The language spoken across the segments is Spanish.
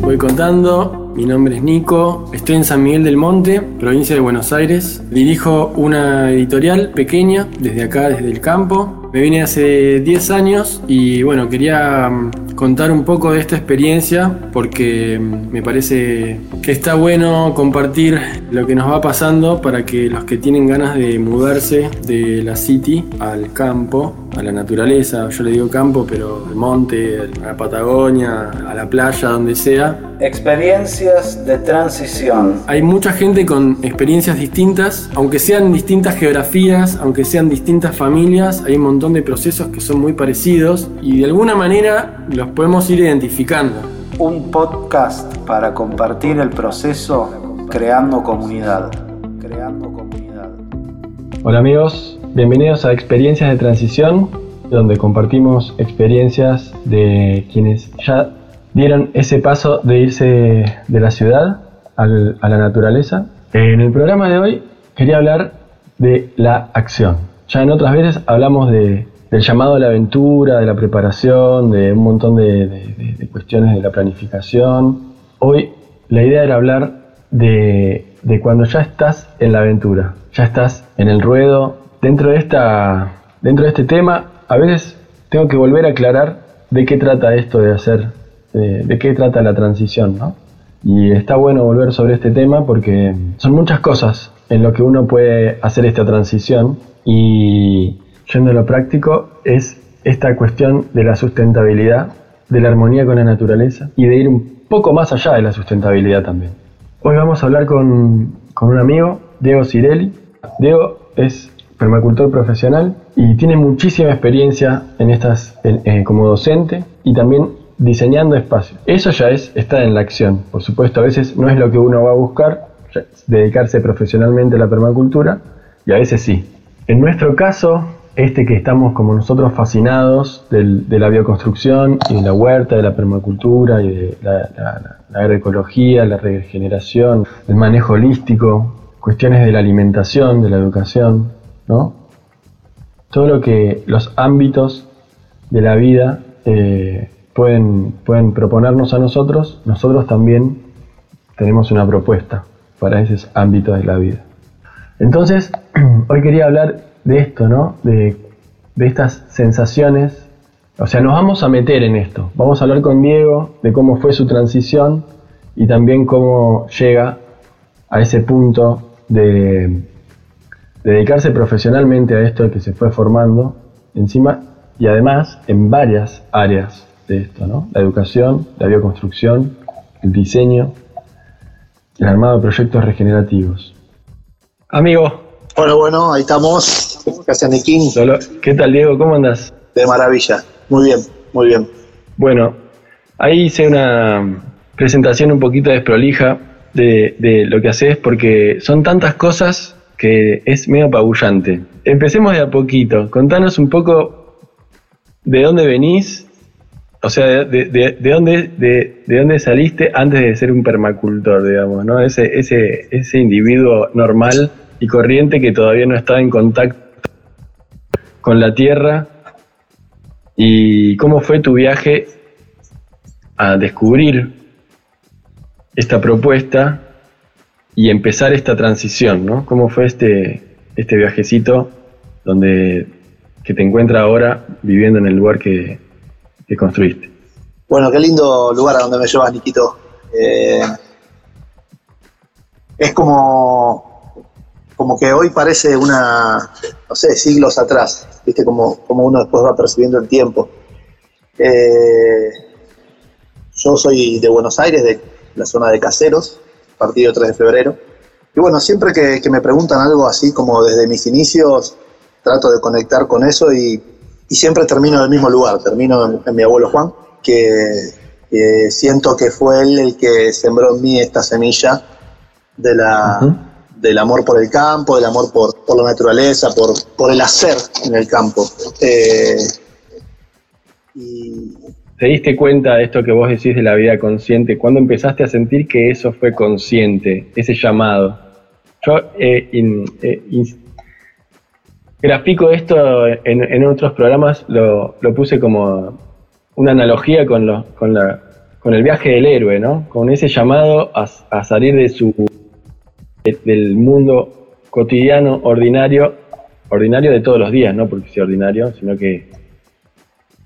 voy contando, mi nombre es Nico, estoy en San Miguel del Monte, provincia de Buenos Aires. Dirijo una editorial pequeña desde acá, desde el campo. Me vine hace 10 años y bueno, quería mm, contar un poco de esta experiencia porque me parece que está bueno compartir lo que nos va pasando para que los que tienen ganas de mudarse de la city al campo, a la naturaleza, yo le digo campo, pero al monte, a la Patagonia, a la playa, donde sea. Experiencias de transición. Hay mucha gente con experiencias distintas, aunque sean distintas geografías, aunque sean distintas familias, hay un montón de procesos que son muy parecidos y de alguna manera los podemos ir identificando. Un podcast para compartir el proceso creando comunidad. Creando comunidad. Hola amigos, bienvenidos a Experiencias de Transición, donde compartimos experiencias de quienes ya dieron ese paso de irse de la ciudad a la naturaleza. En el programa de hoy quería hablar de la acción. Ya en otras veces hablamos de, del llamado a la aventura, de la preparación, de un montón de, cuestiones de la planificación. Hoy la idea era hablar de, de cuando ya estás en la aventura, ya estás en el ruedo. Dentro de, esta, dentro de este tema, a veces tengo que volver a aclarar de qué trata esto de hacer de, qué trata la transición, ¿no? Y está bueno volver sobre este tema porque son muchas cosas en lo que uno puede hacer esta transición y yendo a lo práctico es esta cuestión de la sustentabilidad, de la armonía con la naturaleza y de ir un poco más allá de la sustentabilidad también. Hoy vamos a hablar con, con un amigo, Diego Cirelli. Diego es permacultor profesional y tiene muchísima experiencia en estas eh, como docente y también diseñando espacios. Eso ya es estar en la acción. Por supuesto, a veces no es lo que uno va a buscar, dedicarse profesionalmente a la permacultura, y a veces sí. En nuestro caso, este que estamos como nosotros fascinados de la bioconstrucción y de la huerta, de la permacultura y de la, agroecología, la regeneración, el manejo holístico, cuestiones de la alimentación, de la educación, ¿no? Todo lo que los ámbitos de la vida eh, pueden, pueden proponernos a nosotros, nosotros también tenemos una propuesta para esos ámbitos de la vida. Entonces, hoy quería hablar de esto, ¿no? De, estas sensaciones. O sea, nos vamos a meter en esto. Vamos a hablar con Diego de cómo fue su transición y también cómo llega a ese punto de, dedicarse profesionalmente a esto que se fue formando encima y además en varias áreas de esto, ¿no? La educación, la bioconstrucción, el diseño, el armado de proyectos regenerativos. Amigo. Bueno, bueno, ahí estamos. Gracias, Niquín. ¿Qué tal, Diego? ¿Cómo andas? De maravilla. Muy bien, muy bien. Bueno, ahí hice una presentación un poquito desprolija de, de lo que haces porque son tantas cosas que es medio apabullante. Empecemos de a poquito. Contanos un poco de dónde venís o sea, de, de, dónde, de, dónde saliste antes de ser un permacultor, digamos, ¿no? Ese, ese, ese individuo normal y corriente que todavía no está en contacto con la tierra. ¿Y cómo fue tu viaje a descubrir esta propuesta y empezar esta transición, ¿no? ¿Cómo fue este, este viajecito donde que te encuentras ahora viviendo en el lugar que, que construiste. Bueno, qué lindo lugar a donde me llevas, Niquito. Eh, es como, como que hoy parece una, no sé, siglos atrás, ¿viste? Como, como uno después va percibiendo el tiempo. Eh, yo soy de Buenos Aires, de la zona de Caseros, partido 3 de febrero. Y bueno, siempre que, me preguntan algo así como desde mis inicios, trato de conectar con eso y y siempre termino en el mismo lugar, termino en, mi abuelo Juan, que, siento que fue él el que sembró en mí esta semilla de la, del amor por el campo, del amor por, por la naturaleza, por, por, el hacer en el campo. Eh, ¿Te diste cuenta de esto que vos decís de la vida consciente? ¿Cuándo empezaste a sentir que eso fue consciente, ese llamado? Yo eh, eh grafico esto en, otros programas, lo, puse como una analogía con, con, con el viaje del héroe, ¿no? Con ese llamado a, salir de su del mundo cotidiano, ordinario, ordinario de todos los días, no porque sea ordinario, sino que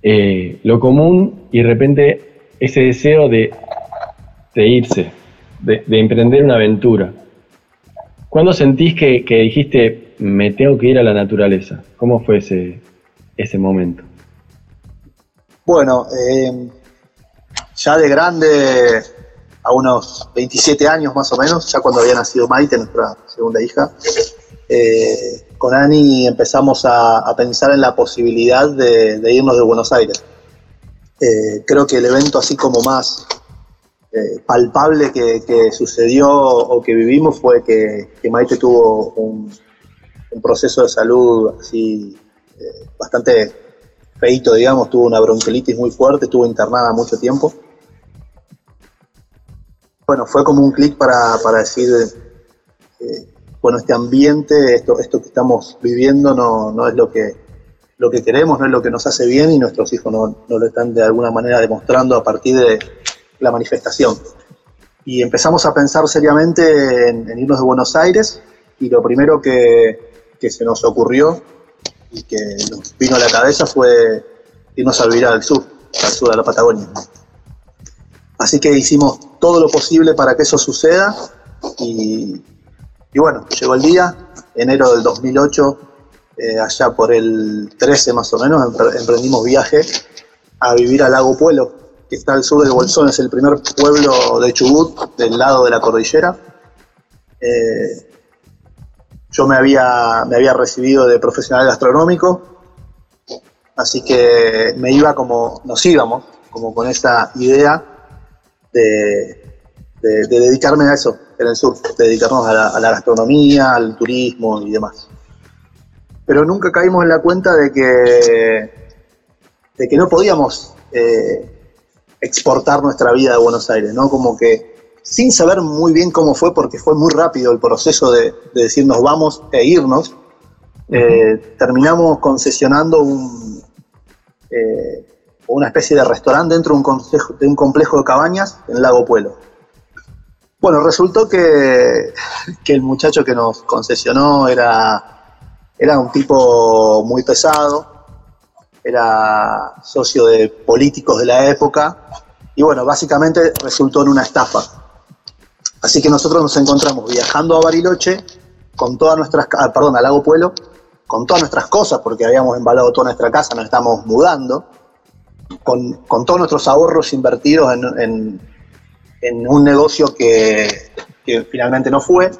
eh, lo común y de repente ese deseo de, irse, de, emprender una aventura. ¿Cuándo sentís que, dijiste, me tengo que ir a la naturaleza? ¿Cómo fue ese, momento? Bueno, eh, ya de grande, a unos 27 años más o menos, ya cuando había nacido Maite, nuestra segunda hija, eh, con Ani empezamos a, pensar en la posibilidad de, irnos de Buenos Aires. Eh, creo que el evento así como más eh, palpable que, sucedió o que vivimos fue que, Maite tuvo un, proceso de salud así bastante feito, digamos, tuvo una bronquiolitis muy fuerte, estuvo internada mucho tiempo. Bueno, fue como un clic para, decir, bueno, este ambiente, esto, esto que estamos viviendo no, no es lo que, lo que queremos, no es lo que nos hace bien y nuestros hijos no, no lo están de alguna manera demostrando a partir de la manifestación. Y empezamos a pensar seriamente en, irnos de Buenos Aires y lo primero que, que, se nos ocurrió y que nos vino a la cabeza fue irnos a vivir al sur, al sur de la Patagonia. Así que hicimos todo lo posible para que eso suceda y, bueno, llegó el día, enero del 2008, eh, allá por el 13 más o menos, emprendimos viaje a vivir al lago Puelo, que está al sur del Bolsón, es el primer pueblo de Chubut, del lado de la cordillera. Eh, yo me había, me había recibido de profesional gastronómico, así que me iba como, nos íbamos, como con esa idea de, de dedicarme a eso, en el sur, dedicarnos a la, gastronomía, al turismo y demás. Pero nunca caímos en la cuenta de que, de que no podíamos eh, exportar nuestra vida de Buenos Aires, ¿no? Como que sin saber muy bien cómo fue, porque fue muy rápido el proceso de, decir nos vamos e irnos, eh, terminamos concesionando un, eh, una especie de restaurante dentro de un, complejo de cabañas en Lago Puelo. Bueno, resultó que, el muchacho que nos concesionó era, era un tipo muy pesado, era socio de políticos de la época y bueno, básicamente resultó en una estafa. Así que nosotros nos encontramos viajando a Bariloche con todas nuestras, ah, perdón, a Lago Pueblo, con todas nuestras cosas, porque habíamos embalado toda nuestra casa, nos estamos mudando, con, todos nuestros ahorros invertidos en, en un negocio que, finalmente no fue.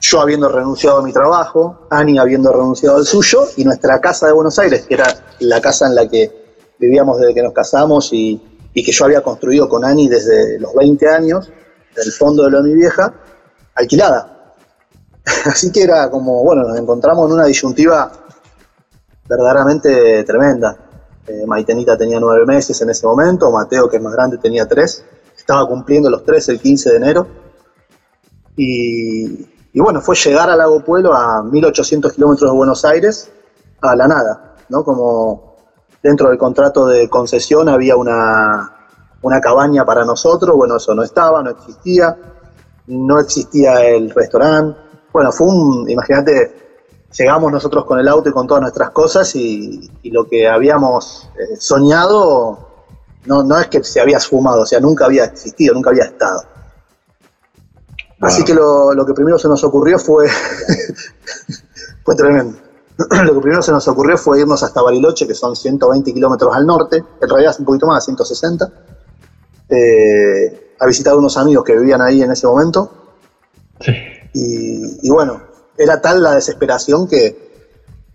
Yo habiendo renunciado a mi trabajo, Ani habiendo renunciado al suyo, y nuestra casa de Buenos Aires, que era la casa en la que vivíamos desde que nos casamos y, que yo había construido con Ani desde los 20 años, del fondo de de mi vieja, alquilada. Así que era como, bueno, nos encontramos en una disyuntiva verdaderamente tremenda. Eh, Maitenita tenía nueve meses en ese momento, Mateo, que es más grande, tenía tres. Estaba cumpliendo los tres el 15 de enero. Y, bueno, fue llegar al Lago Pueblo a 1800 kilómetros de Buenos Aires a la nada, ¿no? Como dentro del contrato de concesión había una, una cabaña para nosotros, bueno, eso no estaba, no existía, no existía el restaurante. Bueno, fue un, imagínate, llegamos nosotros con el auto y con todas nuestras cosas y, lo que habíamos eh, soñado no, no es que se había esfumado, o sea, nunca había existido, nunca había estado. Así que lo, que primero se nos ocurrió fue, fue tremendo. lo que primero se nos ocurrió fue irnos hasta Bariloche, que son 120 kilómetros al norte, en realidad es un poquito más, 160, eh, a visitar unos amigos que vivían ahí en ese momento. y bueno, era tal la desesperación que,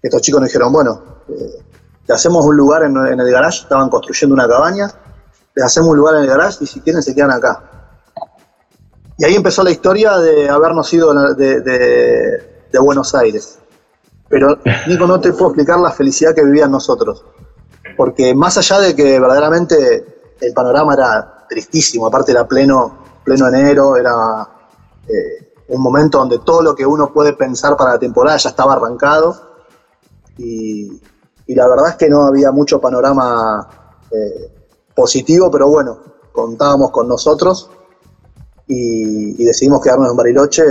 estos chicos nos dijeron, bueno, eh, hacemos un lugar en, el garage, estaban construyendo una cabaña, les hacemos un lugar en el garage y si quieren se quedan acá. Y ahí empezó la historia de habernos ido de, Buenos Aires. Pero, Nico, no te puedo explicar la felicidad que vivían nosotros. Porque más allá de que verdaderamente el panorama era tristísimo, aparte era pleno, pleno enero, era eh, un momento donde todo lo que uno puede pensar para la temporada ya estaba arrancado. Y, la verdad es que no había mucho panorama eh, positivo, pero bueno, contábamos con nosotros y, decidimos quedarnos en Bariloche,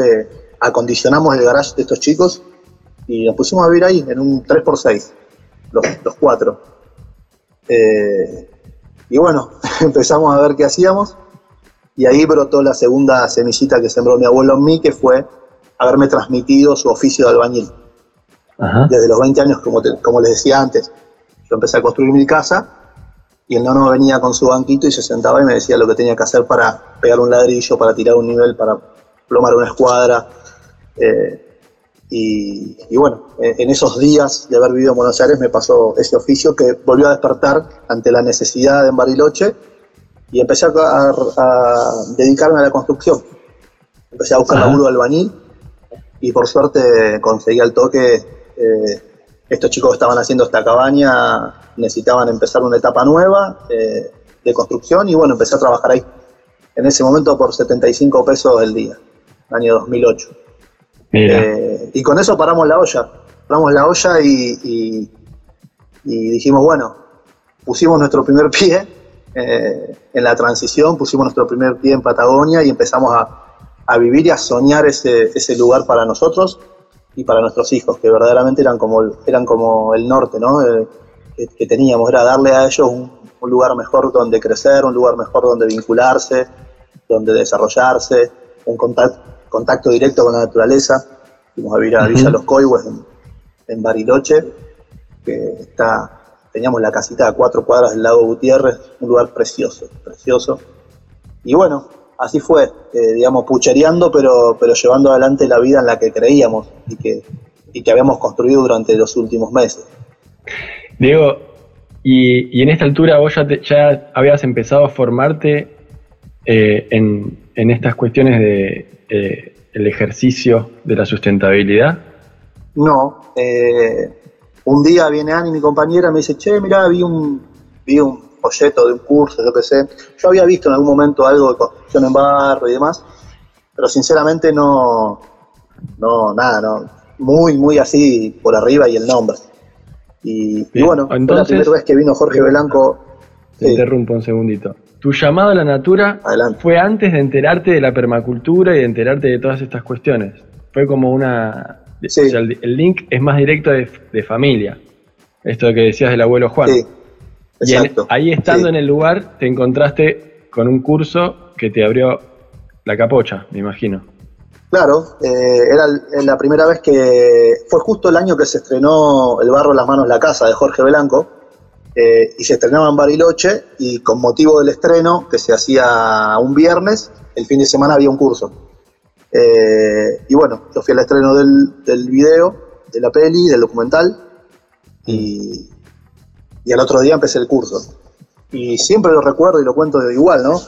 acondicionamos el garage de estos chicos y nos pusimos a vivir ahí en un 3x6, los, los cuatro. Eh, y bueno, empezamos a ver qué hacíamos y ahí brotó la segunda semillita que sembró mi abuelo en mí, que fue haberme transmitido su oficio de albañil. Desde los 20 años, como, como les decía antes, yo empecé a construir mi casa y el nono venía con su banquito y se sentaba y me decía lo que tenía que hacer para pegar un ladrillo, para tirar un nivel, para plomar una escuadra. Eh, y, bueno, en esos días de haber vivido en Buenos Aires me pasó ese oficio que volvió a despertar ante la necesidad en Bariloche y empecé a, dedicarme a la construcción. Empecé a buscar laburo albañil y por suerte conseguí al toque. Eh, estos chicos que estaban haciendo esta cabaña necesitaban empezar una etapa nueva eh, de construcción y bueno, empecé a trabajar ahí. En ese momento por 75 pesos el día, año 2008. Eh, y con eso paramos la olla. Paramos la olla y, dijimos, bueno, pusimos nuestro primer pie eh, en la transición, pusimos nuestro primer pie en Patagonia y empezamos a, vivir y a soñar ese, ese lugar para nosotros y para nuestros hijos, que verdaderamente eran como, eran como el norte, ¿no? Eh, que, teníamos, era darle a ellos un, lugar mejor donde crecer, un lugar mejor donde vincularse, donde desarrollarse, un contacto, contacto directo con la naturaleza. Fuimos a vivir a Villa Los Coihues en, Bariloche, que está, teníamos la casita a cuatro cuadras del lago Gutiérrez, un lugar precioso, precioso. Y bueno, así fue, eh, digamos, puchereando, pero, pero llevando adelante la vida en la que creíamos y que, y que habíamos construido durante los últimos meses. Diego, y, y en esta altura vos ya, ya habías empezado a formarte eh, en, en, estas cuestiones de eh, el ejercicio de la sustentabilidad. No, un día viene Ani, mi compañera, me dice, che, mirá, vi un, vi un folleto de un curso, yo qué sé. Yo había visto en algún momento algo de construcción en barro y demás, pero sinceramente no, no, nada, no, muy, muy así por arriba y el nombre. Y, bueno, Entonces, la primera vez que vino Jorge Belanco. Te interrumpo un segundito. Tu llamado a la natura fue antes de enterarte de la permacultura y de enterarte de todas estas cuestiones. Fue como una. El, link es más directo de, de familia. Esto que decías del abuelo Juan. Sí. Y ahí estando en el lugar te encontraste con un curso que te abrió la capocha, me imagino. Claro, eh, era la primera vez que fue justo el año que se estrenó El barro, las manos, la casa de Jorge Belanco eh, y se estrenaba en Bariloche y con motivo del estreno que se hacía un viernes, el fin de semana había un curso. Eh, y bueno, yo fui al estreno del, del video, de la peli, del documental y, y al otro día empecé el curso. Y siempre lo recuerdo y lo cuento igual, ¿no?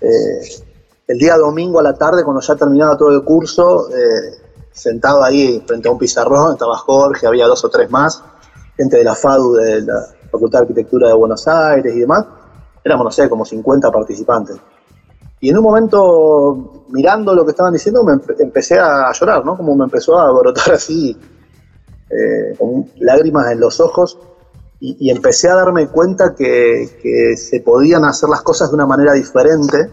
Eh, el día domingo a la tarde, cuando ya terminaba todo el curso, eh, sentado ahí frente a un pizarrón, estaba Jorge, había dos o tres más, gente de la FADU, de la Facultad de Arquitectura de Buenos Aires y demás. Éramos, no sé, como 50 participantes. Y en un momento, mirando lo que estaban diciendo, me empecé a llorar, ¿no? Como me empezó a brotar así, eh, con lágrimas en los ojos y, empecé a darme cuenta que, se podían hacer las cosas de una manera diferente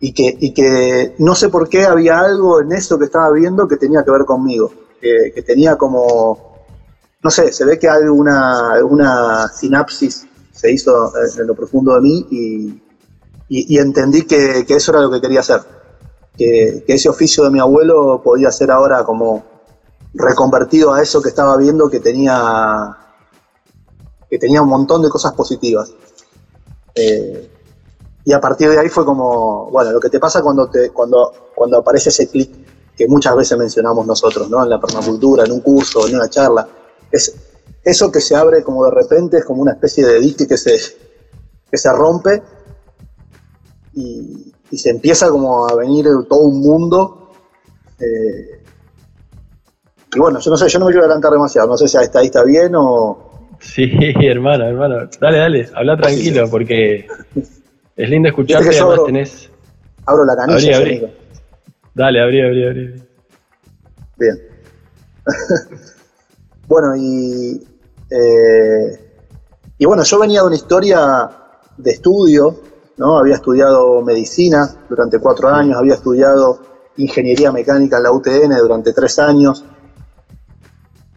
y que, que no sé por qué había algo en eso que estaba viendo que tenía que ver conmigo, que, tenía como, no sé, se ve que hay una, una sinapsis se hizo en lo profundo de mí y, entendí que, eso era lo que quería hacer, que, que ese oficio de mi abuelo podía ser ahora como reconvertido a eso que estaba viendo que tenía que tenía un montón de cosas positivas. Eh, y a partir de ahí fue como, bueno, lo que te pasa cuando, te, cuando, cuando aparece ese clic que muchas veces mencionamos nosotros, ¿no? En la permacultura, en un curso, en una charla. Es eso que se abre como de repente, es como una especie de dique que se, que se rompe y, se empieza como a venir todo un mundo. Eh, y bueno, yo no sé, yo no me quiero adelantar demasiado, no sé si ahí está bien o, Sí, hermano, hermano. Dale, dale, habla tranquilo porque es lindo escucharte y además tenés. Abro la canilla. Abrí, abrí. Dale, abrí, abrí, abrí. Bien. bueno, y. Eh, y bueno, yo venía de una historia de estudio, ¿no? Había estudiado medicina durante cuatro años, había estudiado ingeniería mecánica en la UTN durante tres años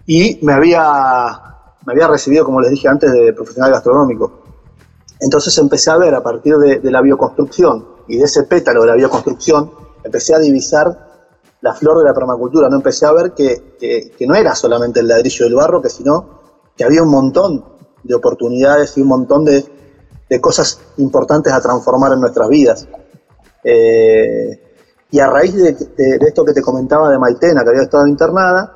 y me había, me había recibido, como les dije antes, de profesional gastronómico. Entonces empecé a ver a partir de, la bioconstrucción y de ese pétalo de la bioconstrucción, empecé a divisar la flor de la permacultura, no empecé a ver que, que, no era solamente el ladrillo del barro, que sino que había un montón de oportunidades y un montón de, de cosas importantes a transformar en nuestras vidas. Eh, y a raíz de, esto que te comentaba de Maitena, que había estado internada,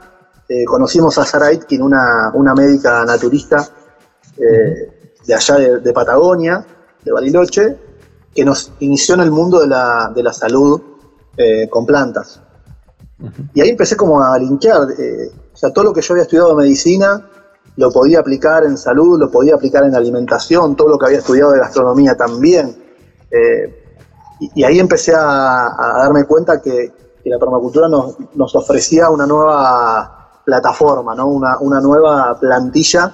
eh, conocimos a Sara Itkin, una, una médica naturista eh, de allá de, Patagonia, de Bariloche, que nos inició en el mundo de la, de la salud con plantas. Y ahí empecé como a linkear, o sea, todo lo que yo había estudiado de medicina lo podía aplicar en salud, lo podía aplicar en alimentación, todo lo que había estudiado de gastronomía también. Eh, y, ahí empecé a, darme cuenta que, la permacultura nos, ofrecía una nueva plataforma, ¿no? una, nueva plantilla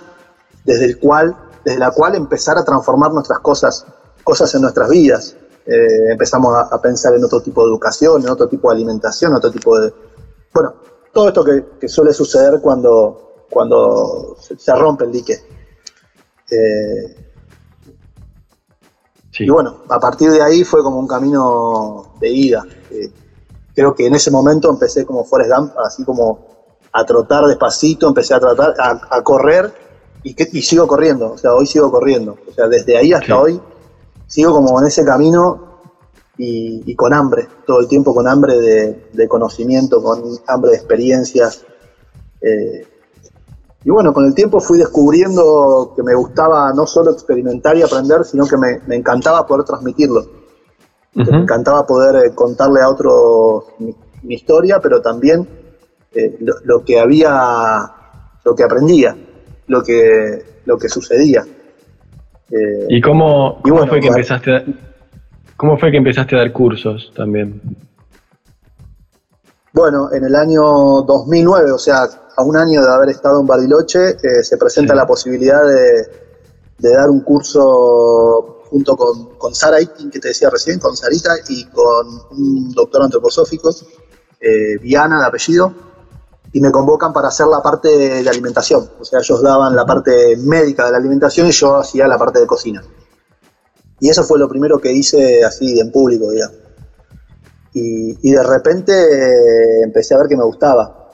desde, el cual, desde la cual empezar a transformar nuestras cosas, cosas en nuestras vidas. Eh, empezamos a, pensar en otro tipo de educación, en otro tipo de alimentación, otro tipo de... Bueno, todo esto que suele suceder cuando, cuando se, rompe el dique. Eh, y bueno, a partir de ahí fue como un camino de ida. Eh, creo que en ese momento empecé como Forrest Gump, así como a trotar despacito, empecé a tratar, a, correr y, que, sigo corriendo, o sea, hoy sigo corriendo. O sea, desde ahí hasta hoy sigo como en ese camino y, con hambre, todo el tiempo con hambre de, conocimiento, con hambre de experiencias. Eh, y bueno, con el tiempo fui descubriendo que me gustaba no solo experimentar y aprender, sino que me, encantaba poder transmitirlo. Me encantaba poder eh, contarle a otros mi, historia, pero también eh, lo, que había, lo que aprendía, lo que, lo que sucedía. Eh, ¿Y cómo, fue que empezaste a, cómo fue que empezaste a dar cursos también? Bueno, en el año 2009, o sea, a un año de haber estado en Bariloche, eh, se presenta la posibilidad de, dar un curso junto con, con Sara que te decía recién, con Sarita y con un doctor antroposófico, eh, Viana de apellido, y me convocan para hacer la parte de, alimentación. O sea, ellos daban la parte médica de la alimentación y yo hacía la parte de cocina. Y eso fue lo primero que hice así en público, digamos. Y, de repente eh, empecé a ver que me gustaba,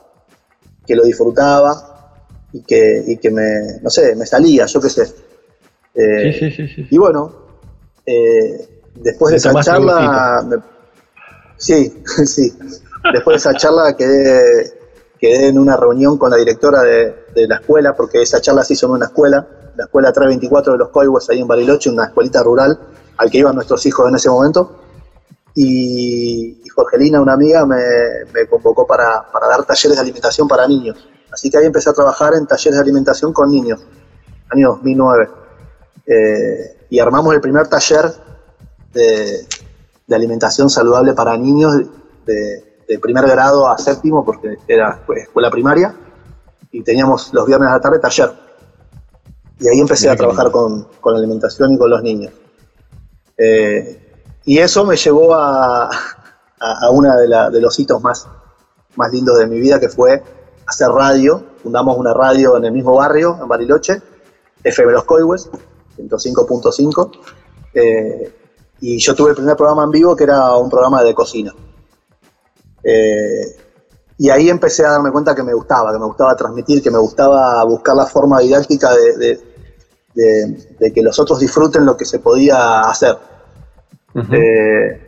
que lo disfrutaba y que, que me, no sé, me salía, yo qué sé. Eh, sí, sí, sí, Y bueno, eh, después de esa charla, sí, sí, después de esa charla quedé, quedé en una reunión con la directora de, la escuela, porque esa charla se hizo en una escuela, la escuela 324 de los Coihues ahí en Bariloche, una escuelita rural al que iban nuestros hijos en ese momento y, Jorgelina, una amiga, me, convocó para, dar talleres de alimentación para niños. Así que ahí empecé a trabajar en talleres de alimentación con niños, año 2009. Eh, y armamos el primer taller de, alimentación saludable para niños de, primer grado a séptimo, porque era pues, escuela primaria, y teníamos los viernes a la tarde taller. Y ahí empecé a trabajar con, con alimentación y con los niños. Eh, y eso me llevó a, a, uno de, los hitos más, más lindos de mi vida, que fue hacer radio. Fundamos una radio en el mismo barrio, en Bariloche, FM Los Coihues, 105.5. Eh, y yo tuve el primer programa en vivo, que era un programa de cocina. Eh, y ahí empecé a darme cuenta que me gustaba, que me gustaba transmitir, que me gustaba buscar la forma didáctica de, de que los otros disfruten lo que se podía hacer. Eh,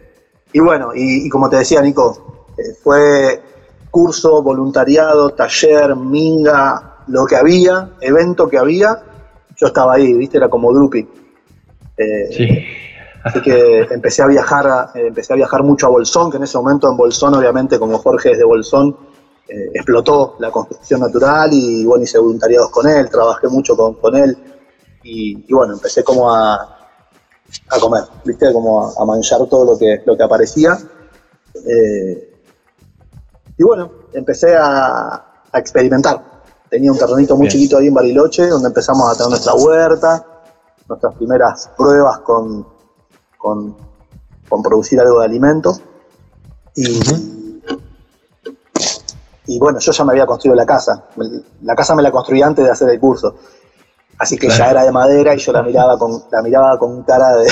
y bueno, y, como te decía Nico, eh, fue curso, voluntariado, taller, minga, lo que había, evento que había, yo estaba ahí, viste, era como Drupi. Eh, sí. Así que empecé a viajar, empecé a viajar mucho a Bolsón, que en ese momento en Bolsón, obviamente, como Jorge es de Bolsón, explotó la construcción natural y bueno, hice voluntariados con él, trabajé mucho con, con él y, bueno, empecé como a, a comer, ¿viste? Como a, manchar todo lo que, lo que aparecía. Eh, y bueno, empecé a, experimentar. Tenía un terrenito muy chiquito ahí en Bariloche, donde empezamos a tener nuestra huerta. nuestras primeras pruebas con, con, producir algo de alimento. Y, y bueno, yo ya me había construido la casa. La casa me la construí antes de hacer el curso. Así que ya era de madera y yo la miraba con, la miraba con cara de,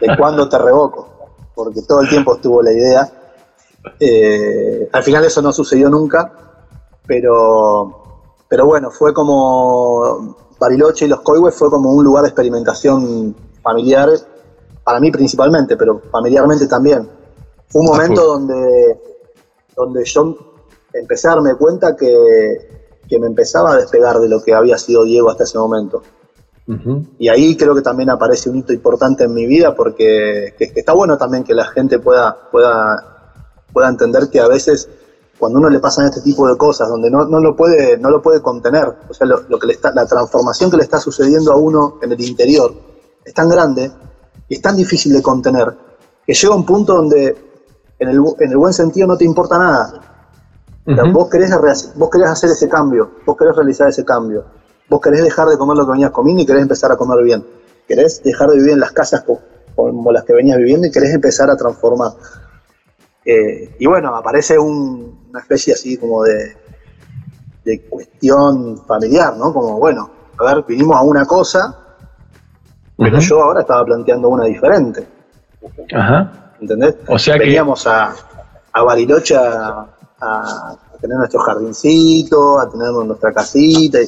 de cuándo te revoco. Porque todo el tiempo estuvo la idea. Eh, al final eso no sucedió nunca, pero, pero bueno, fue como Bariloche y los Coihues fue como un lugar de experimentación familiar, para mí principalmente, pero familiarmente también. Fue un momento donde, donde yo empecé a darme cuenta que, me empezaba a despegar de lo que había sido Diego hasta ese momento. Y ahí creo que también aparece un hito importante en mi vida porque está bueno también que la gente pueda, pueda, pueda entender que a veces cuando uno le pasan este tipo de cosas, donde no, lo, puede, no lo puede contener, o sea, lo, que le está, la transformación que le está sucediendo a uno en el interior es tan grande y es tan difícil de contener, que llega un punto donde en el, en el buen sentido no te importa nada. Vos, querés, vos querés hacer ese cambio, vos querés realizar ese cambio, vos querés dejar de comer lo que venías comiendo y querés empezar a comer bien, querés dejar de vivir en las casas como las que venías viviendo y querés empezar a transformar. Eh, y bueno, aparece una especie así como de, de cuestión familiar, ¿no? Como, bueno, a ver, vinimos a una cosa, pero yo ahora estaba planteando una diferente. Ajá. ¿Entendés? O sea Veníamos a, a Bariloche a, tener nuestro jardincito, a tener nuestra casita,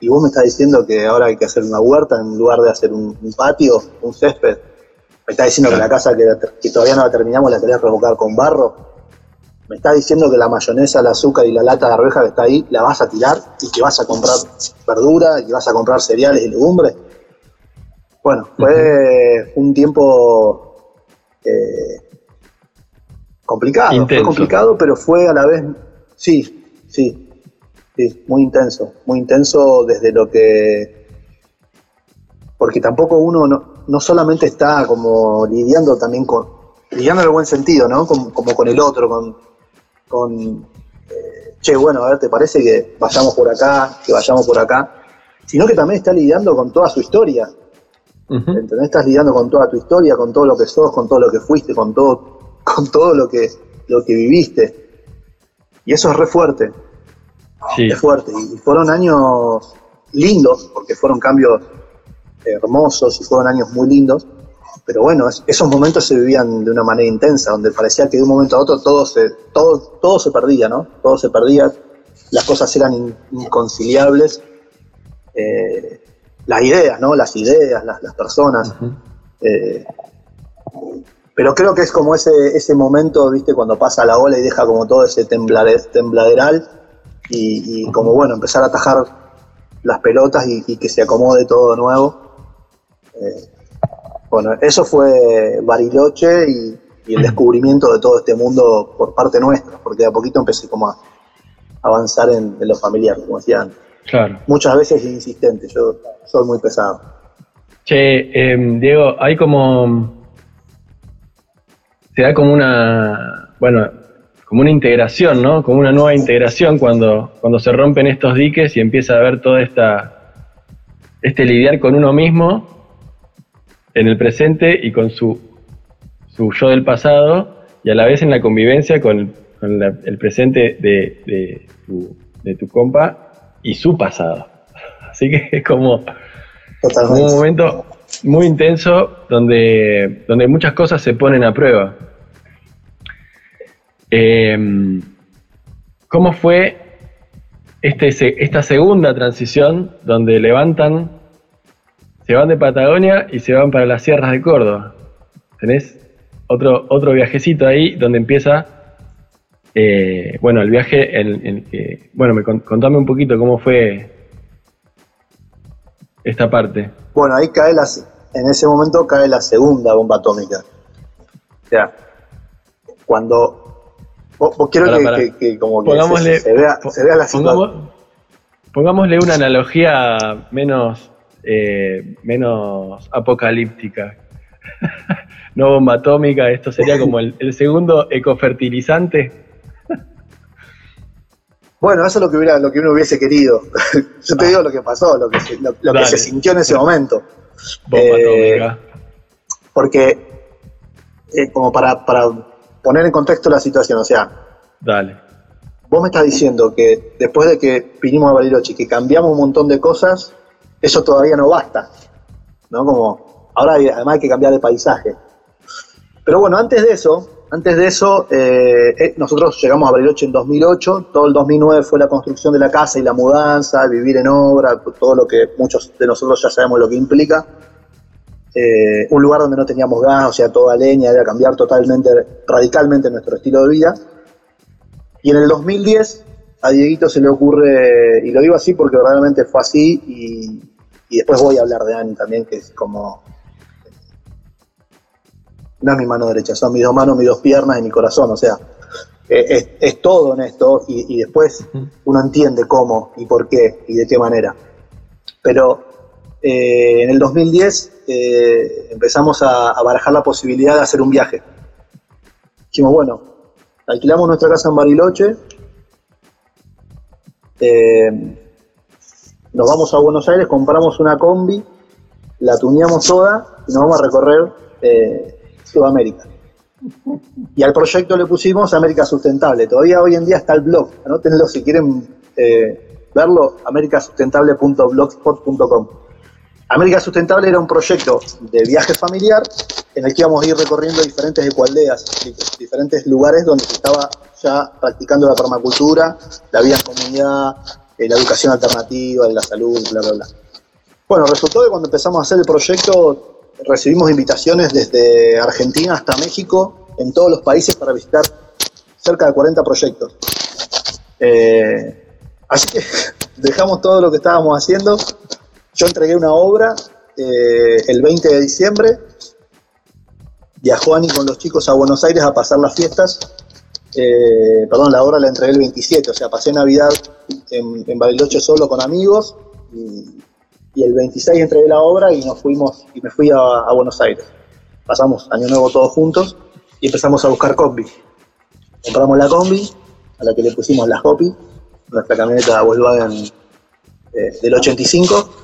y, vos me estás diciendo que ahora hay que hacer una huerta en lugar de hacer un patio, un césped. Me está diciendo que la casa que, todavía no la terminamos la querés revocar con barro. Me está diciendo que la mayonesa, el azúcar y la lata de arveja que está ahí la vas a tirar y que vas a comprar verdura y que vas a comprar cereales y legumbres. Bueno, fue un tiempo eh, complicado. Fue complicado, pero fue a la vez, sí, sí, sí, muy intenso. Muy intenso desde lo que. Porque tampoco uno no, no solamente está como lidiando también con, lidiando en el buen sentido, ¿no? Como, con el otro, con, con eh, che, bueno, a ver, ¿te parece que vayamos por acá, que vayamos por acá? Sino que también está lidiando con toda su historia. ¿Entendés? Estás lidiando con toda tu historia, con todo lo que sos, con todo lo que fuiste, con todo, con todo lo que, lo que viviste. Y eso es re fuerte. Sí. Es fuerte. Y fueron años lindos, porque fueron cambios hermosos y fueron años muy lindos, pero bueno, esos momentos se vivían de una manera intensa, donde parecía que de un momento a otro todo se, todo, todo se perdía, ¿no? Todo se perdía, las cosas eran inconciliables, eh, las ideas, ¿no? Las ideas, las, personas. Eh, pero creo que es como ese, ese momento, ¿viste? Cuando pasa la ola y deja como todo ese tembladeral y, como, bueno, empezar a atajar las pelotas y, y que se acomode todo de nuevo. Eh, bueno, eso fue Bariloche y, el descubrimiento de todo este mundo por parte nuestra, porque de a poquito empecé como a avanzar en, lo familiar, como decían. Claro. Muchas veces insistente, yo soy muy pesado. Che, em, Diego, hay como. Se da como una. Bueno, como una integración, ¿no? Como una nueva integración cuando, cuando se rompen estos diques y empieza a haber toda esta. Este lidiar con uno mismo en el presente y con su, su yo del pasado y a la vez en la convivencia con, el presente de, tu, compa y su pasado. Así que es como, un momento muy intenso donde, donde muchas cosas se ponen a prueba. Em, ¿Cómo fue este, esta segunda transición donde levantan se van de Patagonia y se van para las sierras de Córdoba. Tenés otro, otro viajecito ahí donde empieza, eh, bueno, el viaje en, el que, bueno, me contame un poquito cómo fue esta parte. Bueno, ahí cae la, en ese momento cae la segunda bomba atómica. O sea, cuando Vos, quiero que, como que se, vea, la situación. pongámosle una analogía menos eh, menos apocalíptica. no bomba atómica, esto sería como el, segundo ecofertilizante. Bueno, eso es lo que, hubiera, lo que uno hubiese querido. Yo te digo lo que pasó, lo que, se, lo, que se sintió en ese momento. Bomba atómica. Porque, eh, como para, para poner en contexto la situación, o sea, Dale. vos me estás diciendo que después de que vinimos a Bariloche y que cambiamos un montón de cosas, eso todavía no basta. ¿No? Como, ahora hay- además hay que cambiar de paisaje. Pero bueno, antes de eso, antes de eso, eh, eh, nosotros llegamos a Bariloche en 2008, todo el 2009 fue la construcción de la casa y la mudanza, vivir en obra, todo lo que muchos de nosotros ya sabemos lo que implica. Eh, un lugar donde no teníamos gas, o sea, toda leña, era cambiar totalmente, radicalmente nuestro estilo de vida. Y en el 2010 a Dieguito se le ocurre, y lo digo así porque verdaderamente fue así, y, y después voy a hablar de Ani también, que es como... No es mi mano derecha, son mis dos manos, mis dos piernas y mi corazón, o sea, eh, es, es todo en esto, y, y después uno entiende cómo y por qué y de qué manera. Pero eh, en el 2010 eh, empezamos a, barajar la posibilidad de hacer un viaje. Dijimos, bueno, alquilamos nuestra casa en Bariloche, eh, nos vamos a Buenos Aires, compramos una combi, la tuneamos toda y nos vamos a recorrer eh, Sudamérica. Y al proyecto le pusimos América Sustentable. Todavía hoy en día está el blog, anótenlo si quieren verlo, americasustentable.blogspot.com. América Sustentable era un proyecto de viaje familiar en el que íbamos a ir recorriendo diferentes ecualdeas, di- diferentes lugares donde se estaba ya practicando la permacultura, la vida en comunidad, eh, la educación alternativa, la salud, bla, bla, bla. Bueno, resultó que cuando empezamos a hacer el proyecto recibimos invitaciones desde Argentina hasta México, en todos los países para visitar cerca de 40 proyectos. Eh, así que dejamos todo lo que estábamos haciendo. Yo entregué una obra eh, el 20 de diciembre. Viajó Ani con los chicos a Buenos Aires a pasar las fiestas. Eh, perdón, la obra la entregué el 27, o sea, pasé Navidad en, en Bariloche solo con amigos y, el 26 entregué la obra y nos fuimos y me fui a, a Buenos Aires. Pasamos Año Nuevo todos juntos y empezamos a buscar combi. Compramos la combi, a la que le pusimos la Hopi, nuestra camioneta Volkswagen eh, del 85,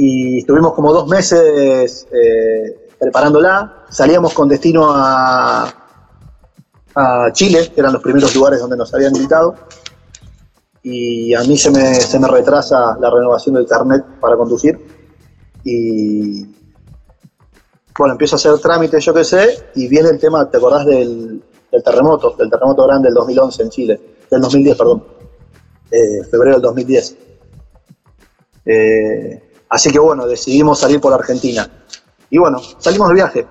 y estuvimos como dos meses eh, preparándola. Salíamos con destino a, Chile, que eran los primeros lugares donde nos habían invitado, y a mí se me, se me retrasa la renovación del carnet para conducir, y bueno, empiezo a hacer trámites, yo qué sé, y viene el tema, ¿te acordás del, terremoto? Del terremoto grande del 2011 en Chile, del 2010, perdón, eh, febrero del 2010. Eh, así que bueno, decidimos salir por Argentina. Y bueno, salimos de viaje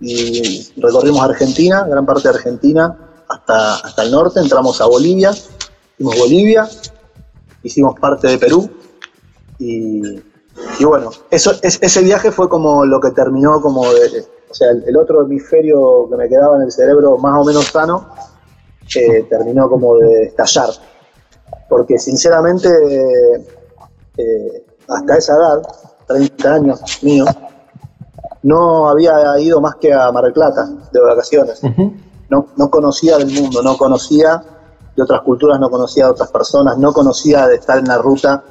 y recorrimos Argentina, gran parte de Argentina, hasta, hasta el norte, entramos a Bolivia, hicimos Bolivia, hicimos parte de Perú y, bueno, eso, es- ese viaje fue como lo que terminó como de, o sea, el, el otro hemisferio que me quedaba en el cerebro más o menos sano, eh, terminó como de estallar. Porque sinceramente, eh, hasta esa edad, 30 años míos, no había ido más que a Mar del Plata de vacaciones. No, no conocía del mundo, no conocía de otras culturas, no conocía de otras personas, no conocía de estar en la ruta.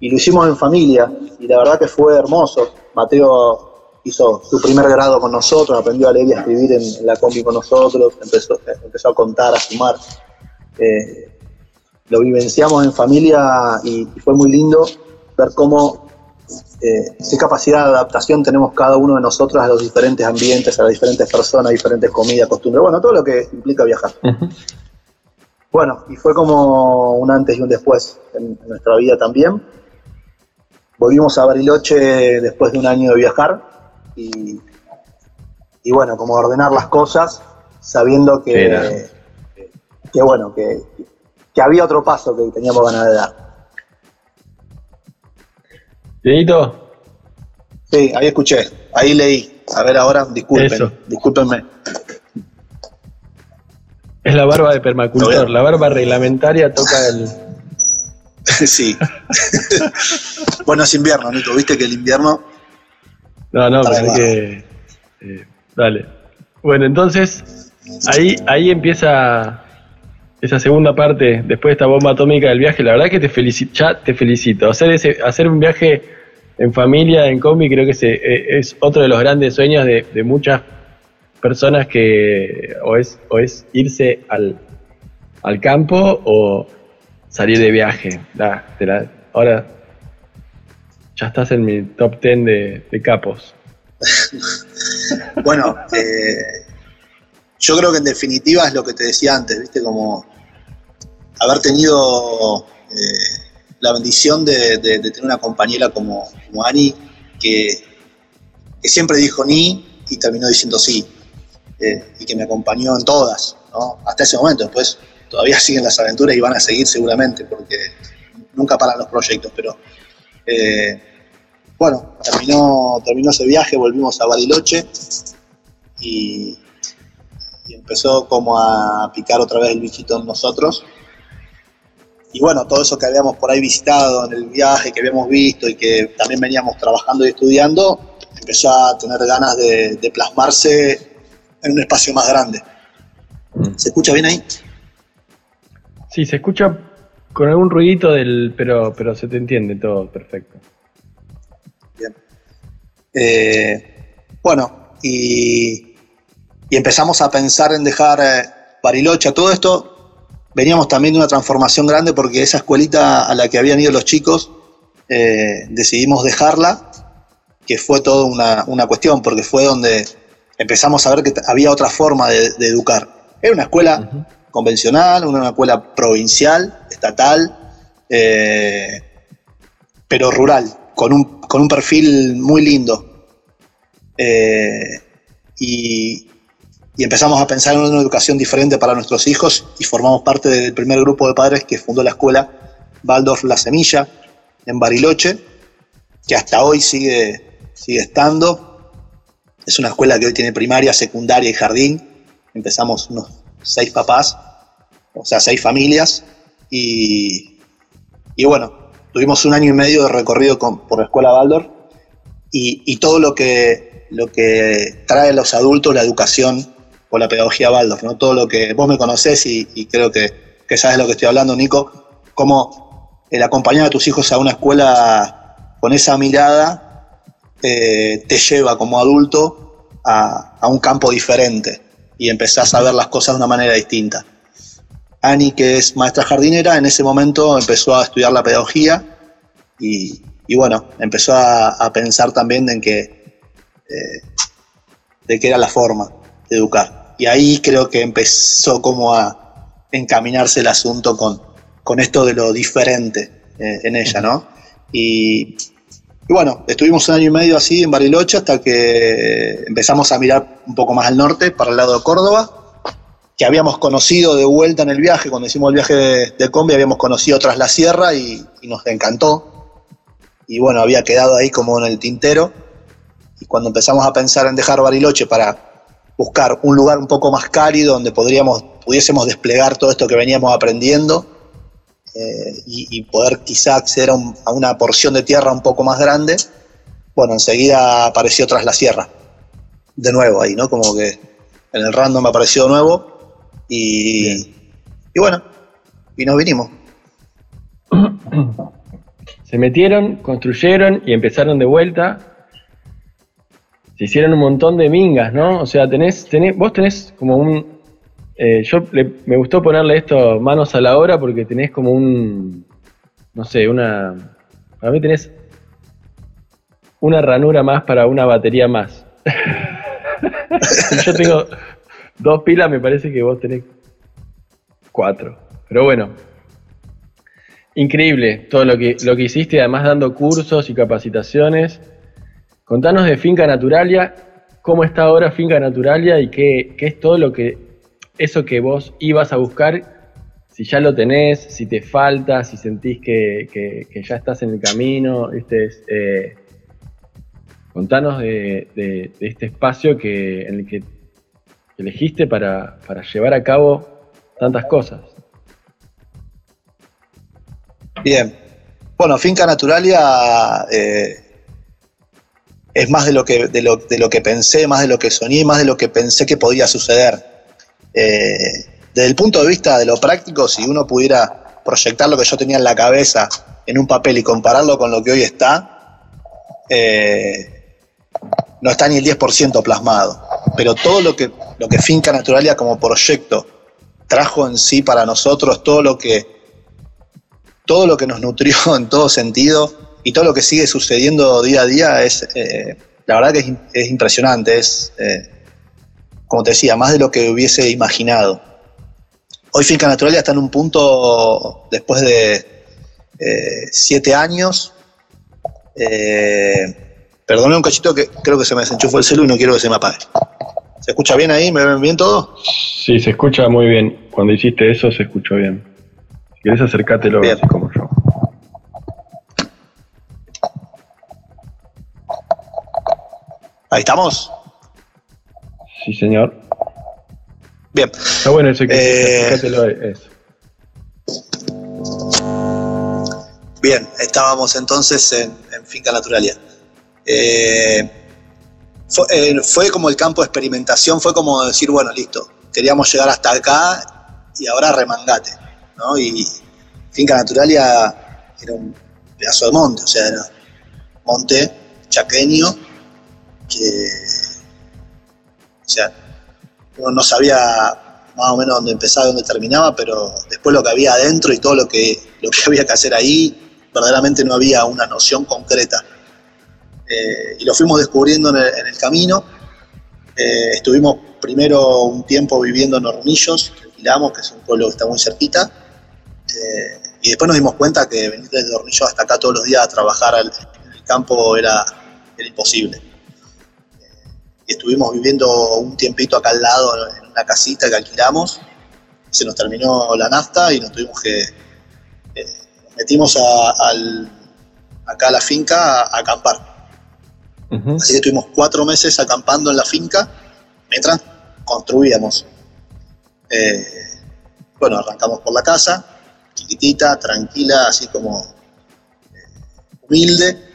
Y lo hicimos en familia, y la verdad que fue hermoso. Mateo hizo su primer grado con nosotros, aprendió a leer y a escribir en, en la combi con nosotros, empezó, empezó a contar, a sumar. Eh, lo vivenciamos en familia y, y fue muy lindo ver cómo eh, qué capacidad de adaptación tenemos cada uno de nosotros a los diferentes ambientes, a las diferentes personas, diferentes comidas, costumbres, bueno, todo lo que implica viajar. Bueno, y fue como un antes y un después en, en nuestra vida también. Volvimos a Bariloche después de un año de viajar y, y bueno, como ordenar las cosas, sabiendo que, que bueno, que, que había otro paso que teníamos ganas de dar. Dieguito, Sí, ahí escuché, ahí leí. A ver ahora, disculpen, Eso. discúlpenme. es la barba de permacultor. La barba reglamentaria toca el. sí. bueno, es invierno, Nico, viste que el invierno No, no, pero hay que. eh, dale. Bueno, entonces, ahí, ahí empieza esa segunda parte, después de esta bomba atómica del viaje. La verdad que te felicito, ya te felicito. Hacer, hacer un viaje en familia, en combi, creo que eh, es otro de los grandes sueños de, muchas personas que o es, o es irse al, campo o salir de viaje. ahora ya estás en mi top 10 de, capos. bueno, eh, yo creo que en definitiva es lo que te decía antes, ¿viste? Como haber tenido eh, la bendición de, tener una compañera como, Ani, que, siempre dijo ni y terminó diciendo sí, eh, y que me acompañó en todas, hasta ese momento. Después todavía siguen las aventuras y van a seguir seguramente, porque nunca paran los proyectos, pero eh, bueno, terminó, terminó ese viaje, volvimos a Bariloche y, y empezó como a picar otra vez el bichito en nosotros y bueno, todo eso que habíamos por ahí visitado en el viaje, que habíamos visto y que también veníamos trabajando y estudiando, empezó a tener ganas de, plasmarse en un espacio más grande. Mm. ¿Se escucha bien ahí? Sí, se escucha con algún ruidito del, pero, pero se te entiende todo perfecto. Bien. Eh, bueno, y, empezamos a pensar en dejar eh, Bariloche, todo esto veníamos también de una transformación grande porque esa escuelita a la que habían ido los chicos eh, decidimos dejarla, que fue toda una, cuestión, porque fue donde empezamos a ver que había otra forma de, educar. Era una escuela convencional, una, escuela provincial, estatal, eh, pero rural, con un, perfil muy lindo. Eh, y, y empezamos a pensar en una educación diferente para nuestros hijos y formamos parte del primer grupo de padres que fundó la escuela Waldorf La Semilla en Bariloche, que hasta hoy sigue, sigue estando. Es una escuela que hoy tiene primaria, secundaria y jardín. Empezamos unos seis papás, o sea, seis familias. Y, y bueno, tuvimos un año y medio de recorrido por la escuela Waldorf y, y todo lo que, lo que trae a los adultos la educación la pedagogía Waldorf, ¿no? Todo lo que vos me conocés y, creo que, sabes lo que estoy hablando, Nico, cómo el acompañar a tus hijos a una escuela con esa mirada eh, te lleva como adulto a, un campo diferente y empezás a ver las cosas de una manera distinta. Ani, que es maestra jardinera, en ese momento empezó a estudiar la pedagogía y, bueno, empezó a, pensar también en que, eh, de qué era la forma educar. Y ahí creo que empezó como a encaminarse el asunto con, con esto de lo diferente eh, en ella, ¿no? Y, bueno, estuvimos un año y medio así en Bariloche hasta que empezamos a mirar un poco más al norte, para el lado de Córdoba, que habíamos conocido de vuelta en el viaje, cuando hicimos el viaje de, combi, habíamos conocido tras la sierra y, y nos encantó. Y bueno, había quedado ahí como en el tintero. Y cuando empezamos a pensar en dejar Bariloche para buscar un lugar un poco más cálido donde podríamos, pudiésemos desplegar todo esto que veníamos aprendiendo eh, y, poder quizá acceder a, una porción de tierra un poco más grande, bueno, enseguida apareció tras la sierra, de nuevo ahí, ¿no? Como que en el random apareció de nuevo y, y bueno, y nos vinimos. Se metieron, construyeron y empezaron de vuelta se hicieron un montón de mingas, ¿no? O sea, tenés, tenés vos tenés como un... Eh, yo me gustó ponerle esto manos a la obra porque tenés como un... No sé, una... Para mí tenés una ranura más para una batería más. yo tengo dos pilas, me parece que vos tenés cuatro. Pero bueno, increíble todo lo que, lo que hiciste, además dando cursos y capacitaciones. Contanos de Finca Naturalia, cómo está ahora Finca Naturalia y qué, es todo lo que, eso que vos ibas a buscar, si ya lo tenés, si te falta, si sentís que, ya estás en el camino. Este eh, contanos de, este espacio que, en el que elegiste para, llevar a cabo tantas cosas. Bien. Bueno, Finca Naturalia eh, es más de lo, que, de, lo, de lo que pensé, más de lo que soñé, más de lo que pensé que podía suceder. Eh, desde el punto de vista de lo práctico, si uno pudiera proyectar lo que yo tenía en la cabeza en un papel y compararlo con lo que hoy está, eh, no está ni el 10% plasmado. Pero todo lo que, lo que Finca Naturalia como proyecto trajo en sí para nosotros, todo lo que, todo lo que nos nutrió en todo sentido y todo lo que sigue sucediendo día a día es, eh, la verdad que es, impresionante, es, eh, como te decía, más de lo que hubiese imaginado. Hoy Finca Naturalia está en un punto, después de eh, siete años, perdóname un cachito que creo que se me desenchufó el celu y no quiero que se me apague. ¿Se escucha bien ahí? ¿Me ven bien todo? Sí, se escucha muy bien. Cuando hiciste eso se escuchó bien. Si querés acercátelo Bien. así como Ahí estamos. Sí, señor. Bien. Está bueno ese que Eh, eso. Bien, estábamos entonces en, en Finca Naturalia. Eh, fue, eh, fue como el campo de experimentación, fue como decir, bueno, listo, queríamos llegar hasta acá y ahora remangate. ¿no? Y Finca Naturalia era un pedazo de monte, o sea, era monte chaqueño que, o sea, uno no sabía más o menos dónde empezaba y dónde terminaba, pero después lo que había adentro y todo lo que, lo que había que hacer ahí, verdaderamente no había una noción concreta. Eh, y lo fuimos descubriendo en el, camino. Eh, estuvimos primero un tiempo viviendo en Hornillos, que alquilamos, que es un pueblo que está muy cerquita. Eh, y después nos dimos cuenta que venir desde Hornillos hasta acá todos los días a trabajar al- en el campo era imposible. Y estuvimos viviendo un tiempito acá al lado en una casita que alquilamos. Se nos terminó la nafta y nos tuvimos que. eh, nos metimos a- al- acá a la finca a, a acampar. Así que estuvimos cuatro meses acampando en la finca mientras construíamos. Eh, bueno, arrancamos por la casa, chiquitita, tranquila, así como eh, humilde,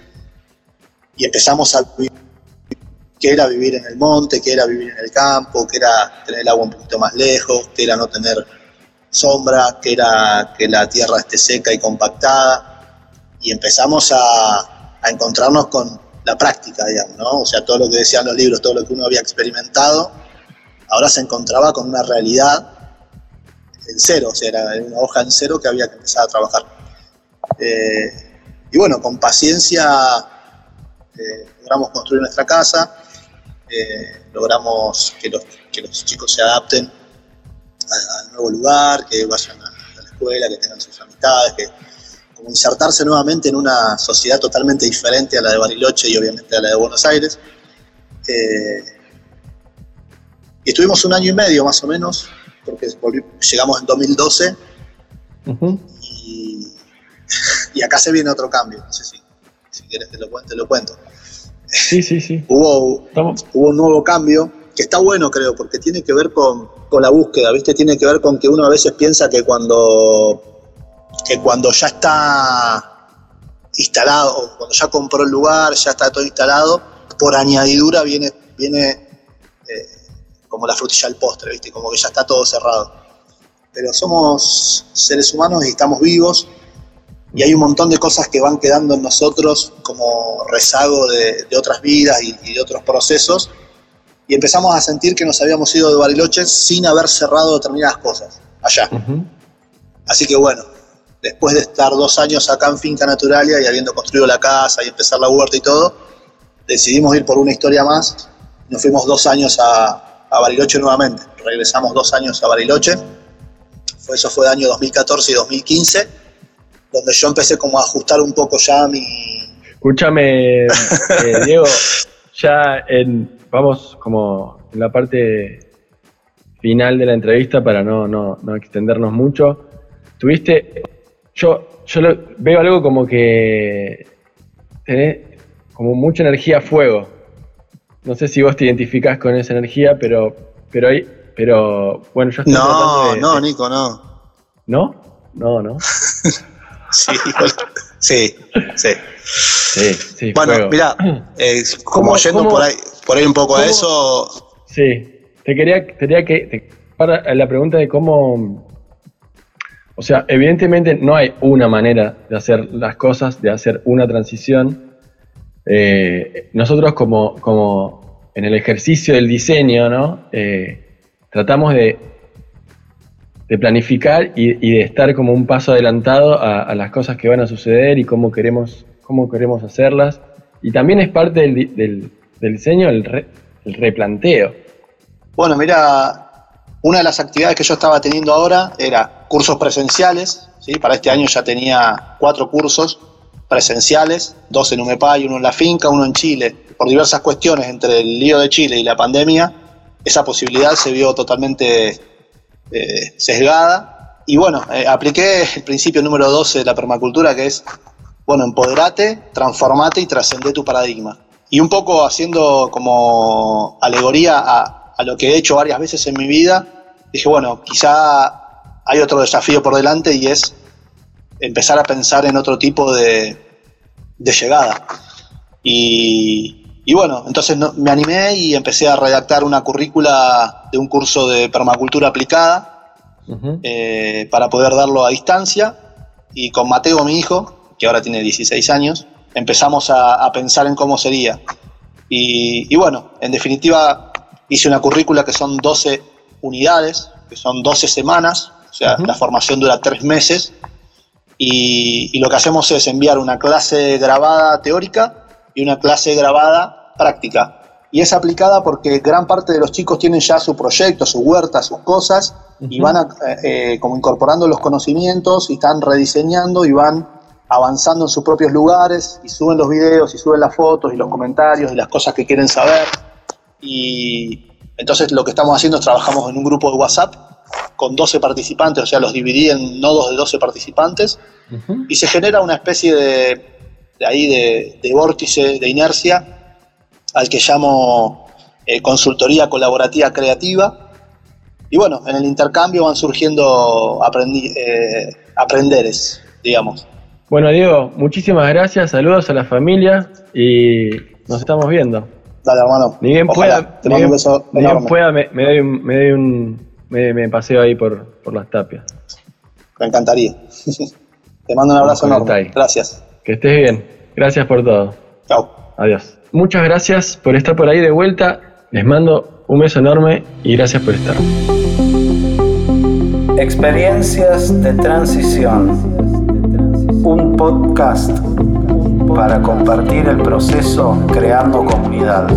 y empezamos a vivir qué era vivir en el monte, qué era vivir en el campo, qué era tener el agua un poquito más lejos, qué era no tener sombra, qué era que la tierra esté seca y compactada, y empezamos a, a encontrarnos con la práctica, digamos, ¿no? O sea, todo lo que decían los libros, todo lo que uno había experimentado, ahora se encontraba con una realidad en cero, o sea, era una hoja en cero que había que empezar a trabajar. Eh, y bueno, con paciencia eh, logramos construir nuestra casa, eh, logramos que los, que los chicos se adapten al nuevo lugar, que vayan a, a la escuela, que tengan sus amistades, que como insertarse nuevamente en una sociedad totalmente diferente a la de Bariloche y obviamente a la de Buenos Aires. Eh, y estuvimos un año y medio más o menos, porque llegamos en 2012 Ujú. y, y acá se viene otro cambio. No sé si, si quieres que lo cuente, lo cuento. Sí, sí, sí. Hubo, Estamos, hubo un nuevo cambio que está bueno, creo, porque tiene que ver con, con la búsqueda, ¿viste? Tiene que ver con que uno a veces piensa que cuando, que cuando ya está instalado, cuando ya compró el lugar, ya está todo instalado, por añadidura viene, viene eh, como la frutilla del postre, ¿viste? Como que ya está todo cerrado. Pero somos seres humanos y estamos vivos y hay un montón de cosas que van quedando en nosotros como rezago de, de otras vidas y, y de otros procesos y empezamos a sentir que nos habíamos ido de Bariloche sin haber cerrado determinadas cosas allá. Así que bueno, después de estar dos años acá en Finca Naturalia y habiendo construido la casa y empezar la huerta y todo, decidimos ir por una historia más. Nos fuimos dos años a, a Bariloche nuevamente. Regresamos dos años a Bariloche. Eso fue el año 2014 y 2015, donde yo empecé como a ajustar un poco ya mi... Escúchame, eh, Diego, ya en, vamos como en la parte final de la entrevista para no, no, no extendernos mucho. Tuviste, yo, yo lo- veo algo como que tenés como mucha energía a fuego. No sé si vos te identificás con esa energía, pero, pero hay, pero bueno, yo estoy No, de- no, Nico, no. ¿No? No, no. Sí, sí, sí. Sí, sí, Bueno, fuego. mira, eh, como ¿Cómo- yendo cómo- por ahí, por ahí un poco a cómo- eso, Sí, te quería, te quería que te- para la pregunta de cómo, o sea, evidentemente no hay una manera de hacer las cosas, de hacer una transición, eh, nosotros como, como en el ejercicio del diseño, ¿no? Eh, tratamos de, de planificar y, de estar como un paso adelantado a, las cosas que van a suceder y cómo queremos, cómo queremos hacerlas. Y también es parte del, del, diseño el, replanteo. Bueno, mira, una de las actividades que yo estaba teniendo ahora era cursos presenciales, ¿sí? para este año ya tenía cuatro cursos presenciales, dos en y uno en la finca, uno en Chile. Por diversas cuestiones entre el lío de Chile y la pandemia, esa posibilidad se vio totalmente eh, sesgada. Y bueno, eh, apliqué el principio número 12 de la permacultura, que es, bueno, empoderate, transformate y trascende tu paradigma. Y un poco haciendo como alegoría a, a lo que he hecho varias veces en mi vida, dije, bueno, quizá hay otro desafío por delante y es empezar a pensar en otro tipo de, llegada. Y, bueno, entonces me animé y empecé a redactar una currícula de un curso de permacultura aplicada eh, para poder darlo a distancia. Y con Mateo, mi hijo, que ahora tiene 16 años, empezamos a, pensar en cómo sería. y, bueno, en definitiva, hice una currícula que son 12 unidades, que son 12 semanas, o sea, la formación dura tres meses, y, lo que hacemos es enviar una clase grabada teórica y una clase grabada práctica. Y es aplicada porque gran parte de los chicos tienen ya su proyecto, su huerta, sus cosas, y van eh, eh, como incorporando los conocimientos y están rediseñando y van avanzando en sus propios lugares y suben los videos y suben las fotos y los comentarios y las cosas que quieren saber. Y entonces lo que estamos haciendo es trabajamos en un grupo de WhatsApp con 12 participantes, o sea, los dividí en nodos de 12 participantes y se genera una especie de, ahí de, vórtice, de inercia, al que llamo eh, consultoría colaborativa creativa. Y bueno, en el intercambio van surgiendo eh, aprenderes, digamos. Bueno, Diego, muchísimas gracias, saludos a la familia y nos estamos viendo. Dale, hermano. Ni bien pueda, te mando un beso ni bien pueda me, doy un, me doy un me, paseo ahí por, por las tapias. Me encantaría. te mando un abrazo enorme. Gracias. Que estés bien. Gracias por todo. Chao. Adiós. Muchas gracias por estar por ahí de vuelta. Les mando un beso enorme y gracias por estar. Experiencias de transición. Un podcast para compartir el proceso creando comunidad.